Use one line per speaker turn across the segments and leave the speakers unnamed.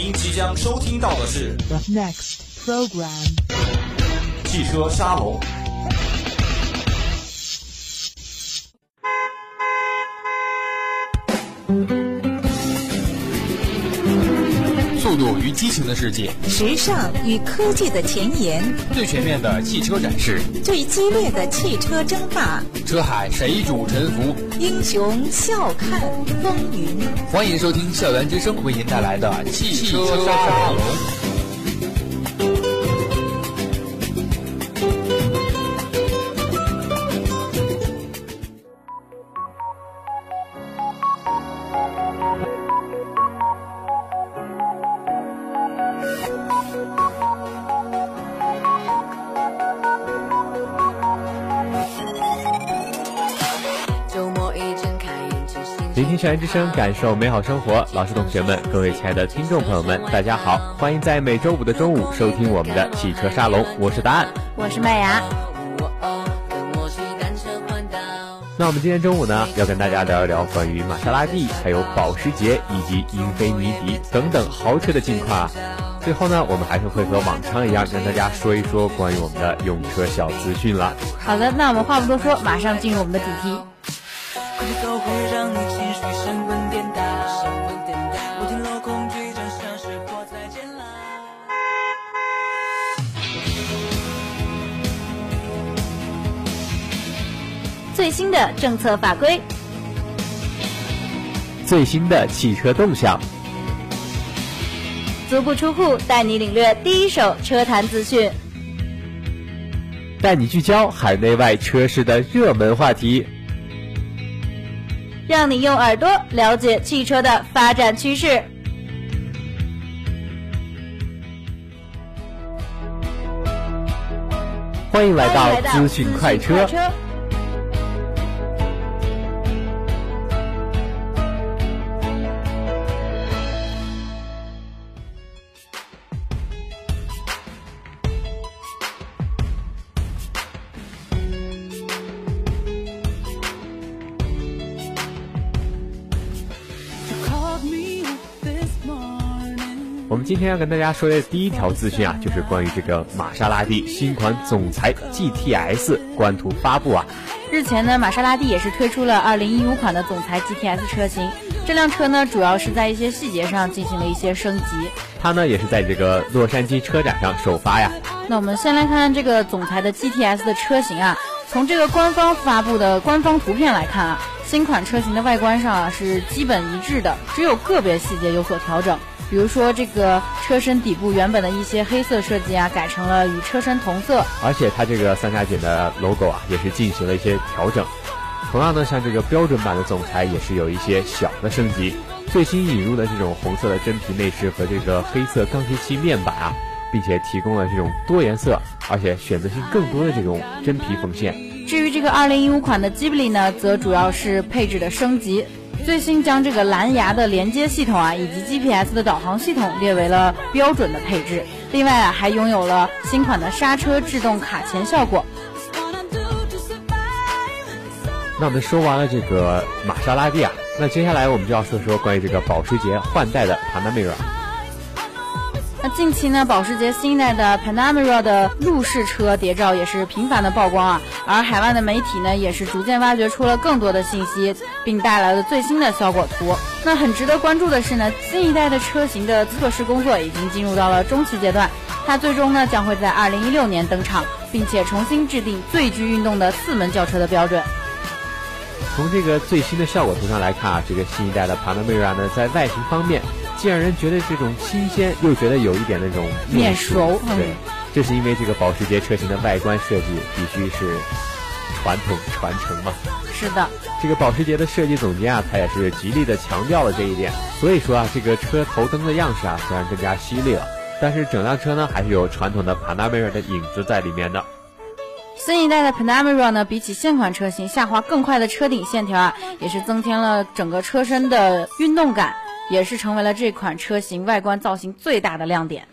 您即将收听到的是
The next program.
汽车沙龙。
速度与激情的世界，
时尚与科技的前沿，
最全面的汽车展示，
最激烈的汽车争霸，
车海谁主沉浮？
英雄笑看风云。
欢迎收听校园之声为您带来的汽车沙龙。
校园之声，感受美好生活。老师、同学们，各位亲爱的听众朋友们，大家好，欢迎在每周五的中午收听我们的汽车沙龙。我是答案，
我是麦芽。
那我们今天中午呢，要跟大家聊一聊关于玛莎拉蒂、还有保时捷以及英菲尼迪等等豪车的近况啊。最后呢，我们还是会和往常一样，跟大家说一说关于我们的用车小资讯了。
好的，那我们话不多说，马上进入我们的主题。最新的政策法规，
最新的汽车动向，
足不出户带你领略第一手车坛资讯，
带你聚焦海内外车市的热门话题，
让你用耳朵了解汽车的发展趋势。
欢迎来到资讯快车。我们今天要跟大家说的第一条资讯啊，就是关于这个玛莎拉蒂新款总裁 GTS 官图发布啊。
日前呢，玛莎拉蒂也是推出了2015款的总裁 GTS 车型。这辆车呢，主要是在一些细节上进行了一些升级。
它呢，也是在这个洛杉矶车展上首发呀。
那我们先来看看这个总裁的 GTS 的车型啊。从这个官方发布的官方图片来看啊，新款车型的外观上啊是基本一致的，只有个别细节有所调整。比如说，这个车身底部原本的一些黑色设计啊，改成了与车身同色。
而且它这个三叉戟的 logo 啊，也是进行了一些调整。同样呢，像这个标准版的总裁也是有一些小的升级。最新引入的这种红色的真皮内饰和这个黑色钢铁漆面板啊，并且提供了这种多颜色，而且选择性更多的这种真皮缝线。
至于这个2015款的 Ghibli 呢，则主要是配置的升级。最新将这个蓝牙的连接系统啊，以及 GPS 的导航系统列为了标准的配置。另外啊，还拥有了新款的刹车制动卡钳效果。
那我们说完了这个玛莎拉蒂啊，那接下来我们就要说说关于这个保时捷换代的帕
纳梅尔。近期呢，保时捷新一代的 Panamera 的路试车谍照也是频繁的曝光啊，而海外的媒体呢，也是逐渐挖掘出了更多的信息，并带来了最新的效果图。那很值得关注的是呢，新一代的车型的测试工作已经进入到了中期阶段，它最终呢将会在2016年登场，并且重新制定最具运动的四门轿车的标准。
从这个最新的效果图上来看啊，这个新一代的 Panamera 呢，在外形方面，既让人觉得这种新鲜，又觉得有一点那种
面熟。
对，这是因为这个保时捷车型的外观设计必须是传统传承嘛。
是的，
这个保时捷的设计总监啊，他也是极力的强调了这一点。所以说啊，这个车头灯的样式啊，虽然更加犀利了，但是整辆车呢，还是有传统的 Panamera 的影子在里面的。
新一代的 Panamera 呢，比起现款车型下滑更快的车顶线条啊，也是增添了整个车身的运动感，也是成为了这款车型外观造型最大的亮点。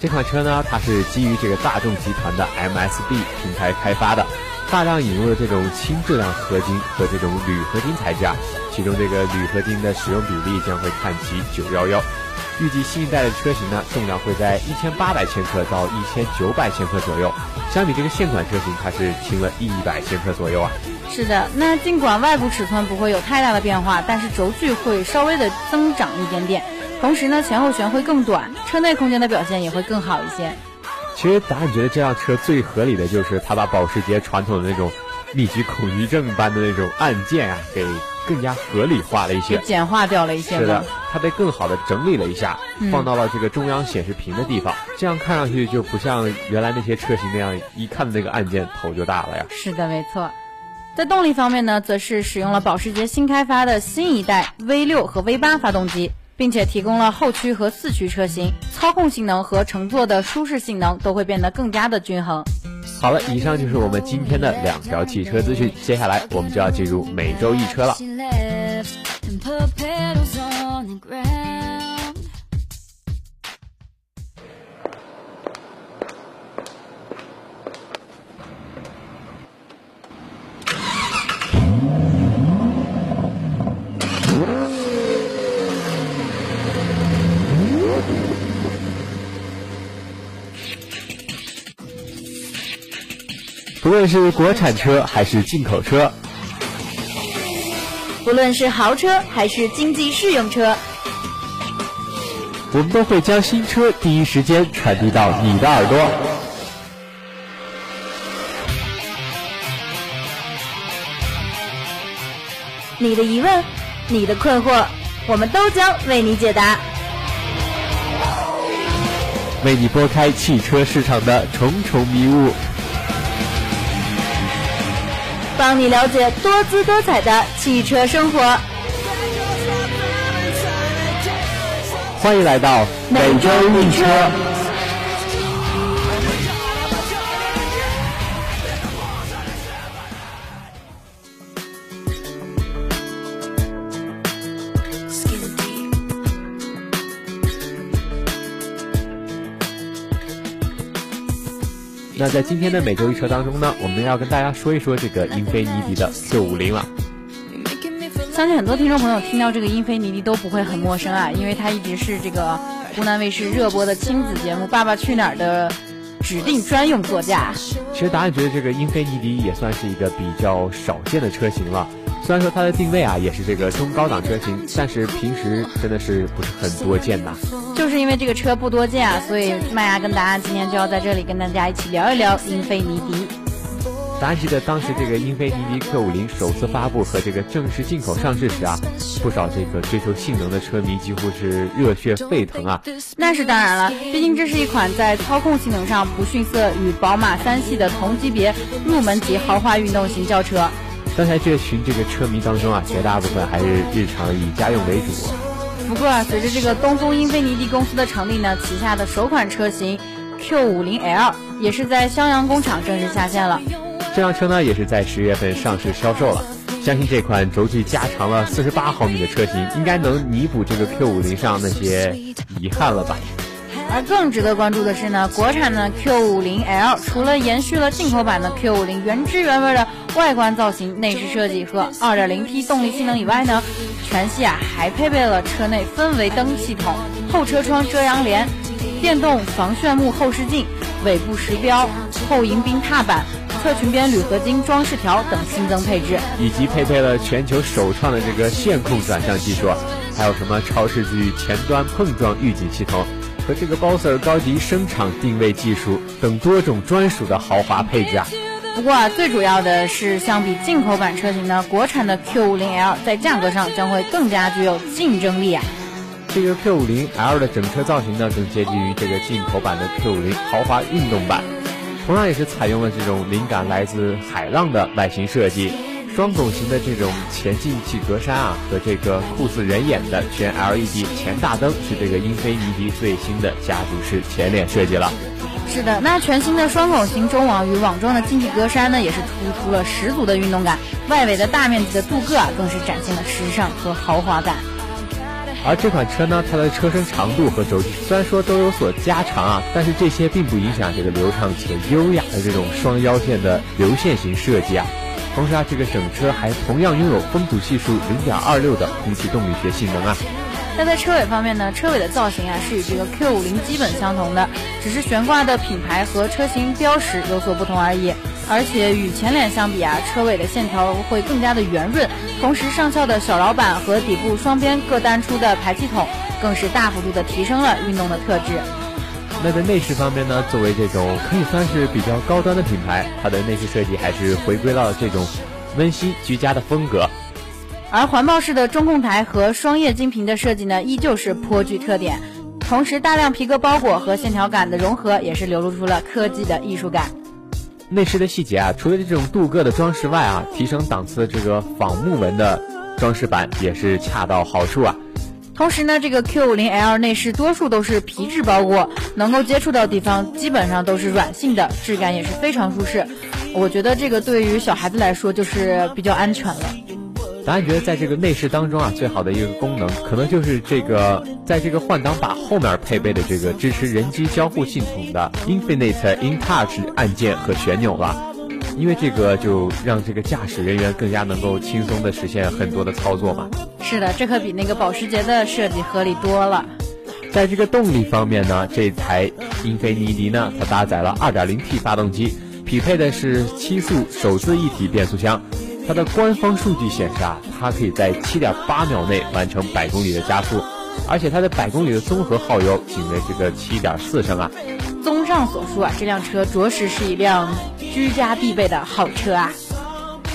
这款车呢，它是基于这个大众集团的 MSB 平台开发的，大量引入了这种轻质量合金和这种铝合金材质啊，其中这个铝合金的使用比例将会看齐九幺幺。预计新一代的车型呢，重量会在一千八百千克到一千九百千克左右，相比这个现款车型，它是轻了一百千克左右啊。
是的，那尽管外部尺寸不会有太大的变化，但是轴距会稍微的增长一点点。同时呢，前后悬会更短，车内空间的表现也会更好一些。
其实答案觉得这辆车最合理的就是它把保时捷传统的那种密集恐惧症般的那种按键啊，给更加合理化了一些，
简化掉了一些。
是的，它被更好的整理了一下，放到了这个中央显示屏的地方，这样看上去就不像原来那些车型那样，一看那个按键头就大了呀。
是的，没错。在动力方面呢，则是使用了保时捷新开发的新一代 V6 和 V8 发动机。并且提供了后驱和四驱车型，操控性能和乘坐的舒适性能都会变得更加的均衡。
好了，以上就是我们今天的两条汽车资讯，接下来我们就要进入每周一车了。论是国产车还是进口车，
不论是豪车还是经济适用车，
我们都会将新车第一时间传递到你的耳朵。
你的疑问，你的困惑，我们都将为你解答，
为你拨开汽车市场的重重迷雾。
帮你了解多姿多彩的汽车生活。
欢迎来到每周一车。那在今天的每周一车当中呢，我们要跟大家说一说这个英菲尼迪的 Q 五零了。
相信很多听众朋友听到这个英菲尼迪都不会很陌生啊，因为它一直是这个湖南卫视热播的亲子节目《爸爸去哪儿》的指定专用座驾。
其实答案觉得这个英菲尼迪也算是一个比较少见的车型了。虽然说它的定位啊也是这个中高档车型，但是平时真的是不是很多见呐。
就是因为这个车不多见啊，所以麦芽跟大家今天就要在这里跟大家一起聊一聊英菲尼迪。
大家记得当时这个英菲尼迪 Q 五零首次发布和这个正式进口上市时啊，不少这个追求性能的车迷几乎是热血沸腾啊。
那是当然了，毕竟这是一款在操控性能上不逊色与宝马三系的同级别入门级豪华运动型轿车。
刚才这群这个车迷当中啊，绝大部分还是日常以家用为主。
不过啊，随着这个东风英菲尼迪公司的成立呢，旗下的首款车型 Q50L 也是在襄阳工厂正式下线了。
这辆车呢，也是在十月份上市销售了。相信这款轴距加长了四十八毫米的车型，应该能弥补这个 Q50 上那些遗憾了吧。
而更值得关注的是呢，国产的 Q50L 除了延续了进口版的 Q50 原汁原味的外观造型、内饰设计和 2.0T 动力性能以外呢，全系啊还配备了车内氛围灯系统、后车窗遮阳帘、电动防眩目后视镜、尾部实标、后迎宾踏板、侧裙边铝合金装饰条等新增配置，
以及配备了全球首创的这个线控转向技术，还有什么超视距前端碰撞预警系统。和这个 Boser 高级声场定位技术等多种专属的豪华配置啊！
不过啊，最主要的是，相比进口版车型呢，国产的 Q50L 在价格上将会更加具有竞争力啊！
这个 Q50L 的整车造型呢，更接近于这个进口版的 Q50 豪华运动版，同样也是采用了这种灵感来自海浪的外形设计。双拱形的这种前进气格栅啊，和这个酷似人眼的全 LED 前大灯，是这个英菲尼迪最新的家族式前脸设计了。
是的，那全新的双拱形中网与网状的进气格栅呢，也是突出了十足的运动感。外围的大面积的镀铬啊，更是展现了时尚和豪华感。
而这款车呢，它的车身长度和轴距虽然说都有所加长啊，但是这些并不影响这个流畅且优雅的这种双腰线的流线型设计啊。同时啊，这个整车还同样拥有风阻系数零点二六的空气动力学性能啊。
那在车尾方面呢，车尾的造型啊是与这个 Q50 基本相同的，只是悬挂的品牌和车型标识有所不同而已。而且与前脸相比啊，车尾的线条会更加的圆润，同时上翘的小老板和底部双边各单出的排气筒，更是大幅度的提升了运动的特质。
那在内饰方面呢，作为这种可以算是比较高端的品牌，它的内饰设计还是回归到了这种温馨居家的风格。
而环抱式的中控台和双液晶屏的设计呢，依旧是颇具特点。同时，大量皮革包裹和线条感的融合，也是流露出了科技的艺术感。
内饰的细节啊，除了这种镀铬的装饰外啊，提升档次的这个仿木纹的装饰板也是恰到好处啊。
同时呢，这个 Q50L 内饰多数都是皮质包裹，能够接触到地方基本上都是软性的，质感也是非常舒适。我觉得这个对于小孩子来说就是比较安全了。
答案觉得在这个内饰当中啊，最好的一个功能，可能就是这个在这个换挡把后面配备的这个支持人机交互系统的 Infinite InTouch 按键和旋钮了。因为这个就让这个驾驶人员更加能够轻松的实现很多的操作嘛。
是的，这可比那个保时捷的设计合理多了。
在这个动力方面呢，这台英菲尼迪呢，它搭载了 2.0T 发动机，匹配的是七速手自一体变速箱。它的官方数据显示啊，它可以在7.8秒内完成百公里的加速，而且它的百公里的综合耗油仅为这个7.4升啊。
综上所述啊，这辆车着实是一辆居家必备的好车啊。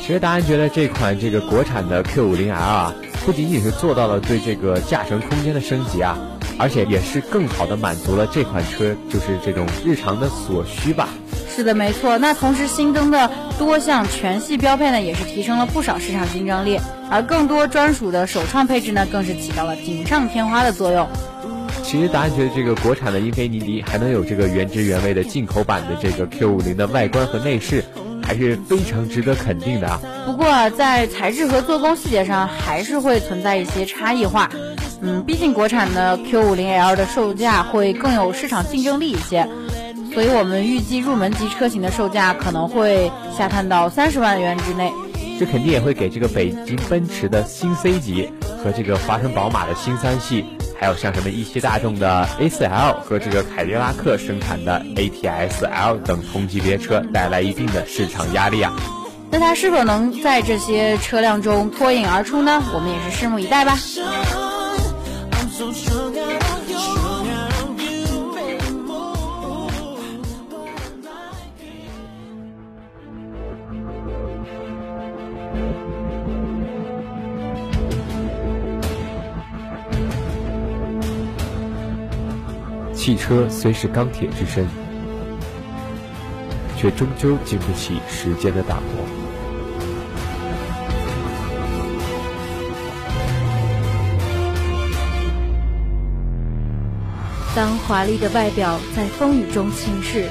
其实，达安觉得这款这个国产的 Q50L 啊，不仅仅是做到了对这个驾乘空间的升级啊，而且也是更好的满足了这款车就是这种日常的所需吧。
是的，没错。那同时新增的多项全系标配呢，也是提升了不少市场竞争力。而更多专属的首创配置呢，更是起到了锦上添花的作用。
其实，答案觉得这个国产的英菲尼迪还能有这个原汁原味的进口版的这个 Q50 的外观和内饰，还是非常值得肯定的啊。
不过，在材质和做工细节上，还是会存在一些差异化。嗯，毕竟国产的 Q50L 的售价会更有市场竞争力一些。所以我们预计入门级车型的售价可能会下探到三十万元之内，
这肯定也会给这个北京奔驰的新 C 级和这个华晨宝马的新三系，还有像什么一汽大众的 A4L 和这个凯迪拉克生产的 ATS-L 等同级别车带来一定的市场压力啊。
那它是否能在这些车辆中脱颖而出呢？我们也是拭目以待吧。
汽车虽是钢铁之身，却终究经不起时间的打磨。
当华丽的外表在风雨中侵蚀，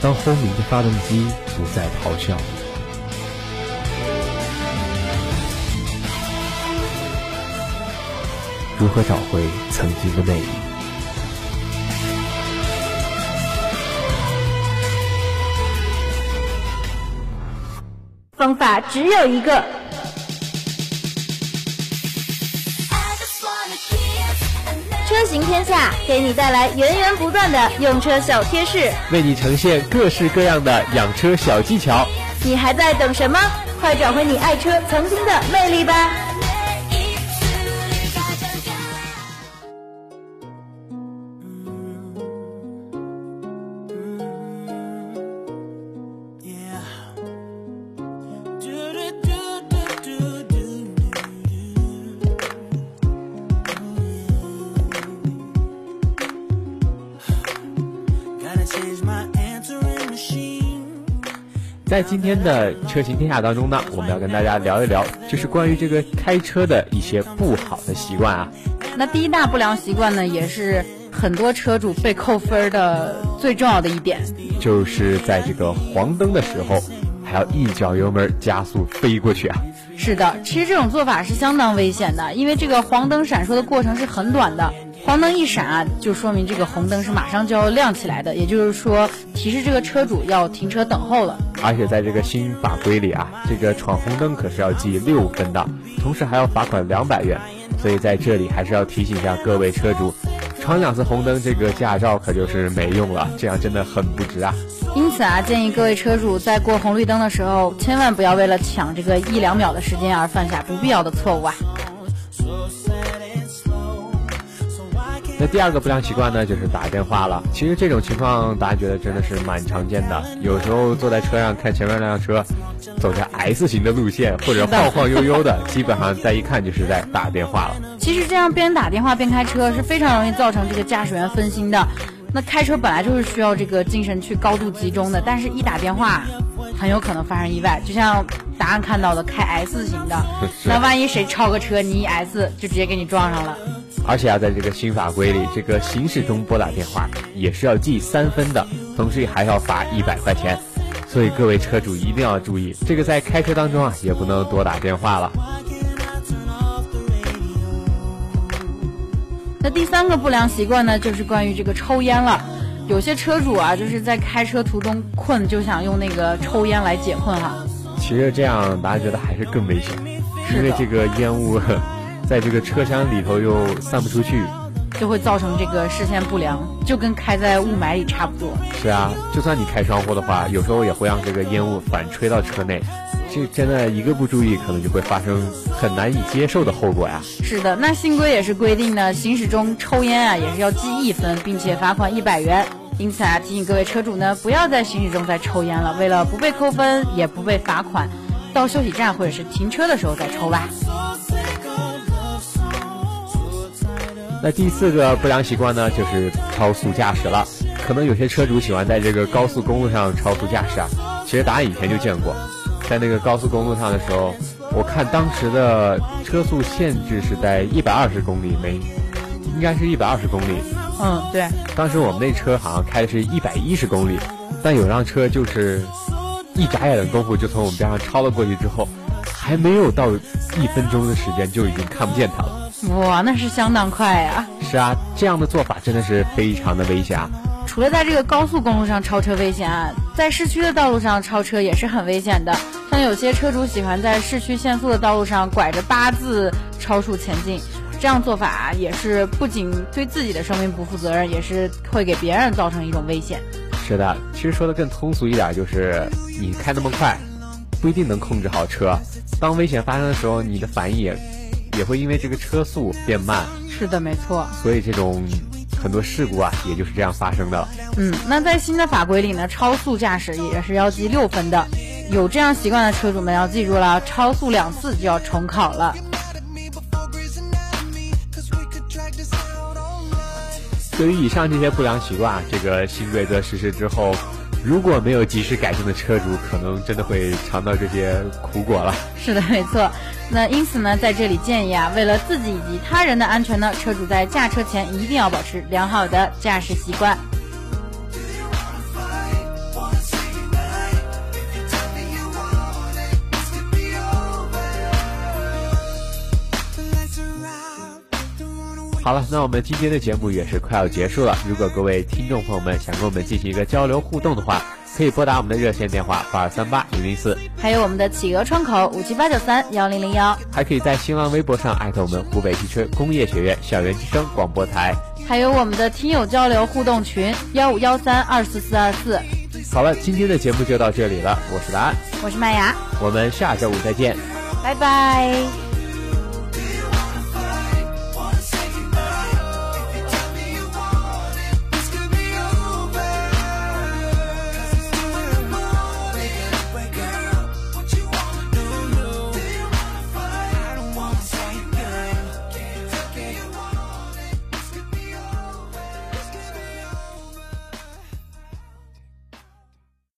当轰鸣的发动机不再咆哮。如何找回曾经的魅力？
方法只有一个。车行天下给你带来源源不断的用车小贴士，
为你呈现各式各样的养车小技巧。
你还在等什么？快找回你爱车曾经的魅力吧！
在今天的车行天下当中呢，我们要跟大家聊一聊，就是关于这个开车的一些不好的习惯啊。
那第一大不良习惯呢，也是很多车主被扣分的最重要的一点，
就是在这个黄灯的时候，还要一脚油门加速飞过去啊。
是的，其实这种做法是相当危险的，因为这个黄灯闪烁的过程是很短的。黄灯一闪啊，就说明这个红灯是马上就要亮起来的，也就是说提示这个车主要停车等候了。
而且在这个新法规里啊，这个闯红灯可是要记六分的，同时还要罚款两百元。所以在这里还是要提醒一下各位车主，闯两次红灯，这个驾照可就是没用了，这样真的很不值啊。
因此啊，建议各位车主在过红绿灯的时候，千万不要为了抢这个一两秒的时间而犯下不必要的错误啊。
那第二个不良习惯呢，就是打电话了。其实这种情况，大家觉得真的是蛮常见的。有时候坐在车上看前面那辆车，走着 S 型的路线，或者晃晃悠悠的，基本上再一看就是在打电话了。
其实这样边打电话边开车是非常容易造成这个驾驶员分心的。那开车本来就是需要这个精神去高度集中的，但是一打电话，很有可能发生意外。就像答案看到的开 S 型的，那万一谁超个车，你一 S 就直接给你撞上了。
而且啊，在这个新法规里，这个行驶中拨打电话也是要记三分的，同时还要罚一百块钱。所以各位车主一定要注意，这个在开车当中啊，也不能多打电话了。
那第三个不良习惯呢，就是关于这个抽烟了。有些车主啊，就是在开车途中困，就想用那个抽烟来解困哈。
其实这样大家觉得还是更危险，因为这个烟雾。在这个车厢里头又散不出去，
就会造成这个视线不良，就跟开在雾霾里差不多。
是啊，就算你开窗户的话，有时候也会让这个烟雾反吹到车内，这真的一个不注意，可能就会发生很难以接受的后果呀。
是的，那新规也是规定呢，行驶中抽烟啊也是要记一分，并且罚款一百元。因此啊，提醒各位车主呢，不要在行驶中再抽烟了，为了不被扣分，也不被罚款，到休息站或者是停车的时候再抽吧。
那第四个不良习惯呢，就是超速驾驶了。可能有些车主喜欢在这个高速公路上超速驾驶啊。其实答案以前就见过，在那个高速公路上的时候，我看当时的车速限制是在一百二十公里每，应该是一百二十公里。
嗯，对。
当时我们那车好像开的是一百一十公里，但有辆车就是一眨眼的功夫就从我们边上超了过去，之后还没有到一分钟的时间就已经看不见它了。
哇，那是相当快呀！
是啊，这样的做法真的是非常的危险。
除了在这个高速公路上超车危险啊，在市区的道路上超车也是很危险的。像有些车主喜欢在市区限速的道路上拐着八字超速前进，这样做法也是不仅对自己的生命不负责任，也是会给别人造成一种危险。
是的，其实说的更通俗一点，就是你开那么快，不一定能控制好车。当危险发生的时候，你的反应也。也会因为这个车速变慢，
是的，没错。
所以这种很多事故啊，也就是这样发生的。
嗯，那在新的法规里呢，超速驾驶也是要记六分的。有这样习惯的车主们要记住了，超速两次就要重考了。
对于以上这些不良习惯，这个新规则实施之后。如果没有及时改正的车主，可能真的会尝到这些苦果了。
是的，没错。那因此呢，在这里建议啊，为了自己以及他人的安全呢，车主在驾车前一定要保持良好的驾驶习惯。
好了，那我们今天的节目也是快要结束了。如果各位听众朋友们想跟我们进行一个交流互动的话，可以拨打我们的热线电话八二三八零零四，
还有我们的企鹅窗口五七八九三幺零零幺，
还可以在新浪微博上艾特我们湖北汽车工业学院校园之声广播台，
还有我们的听友交流互动群幺五幺三二四四二四。
好了，今天的节目就到这里了，我是答案，
我是麦芽，
我们下周五再见，
拜拜。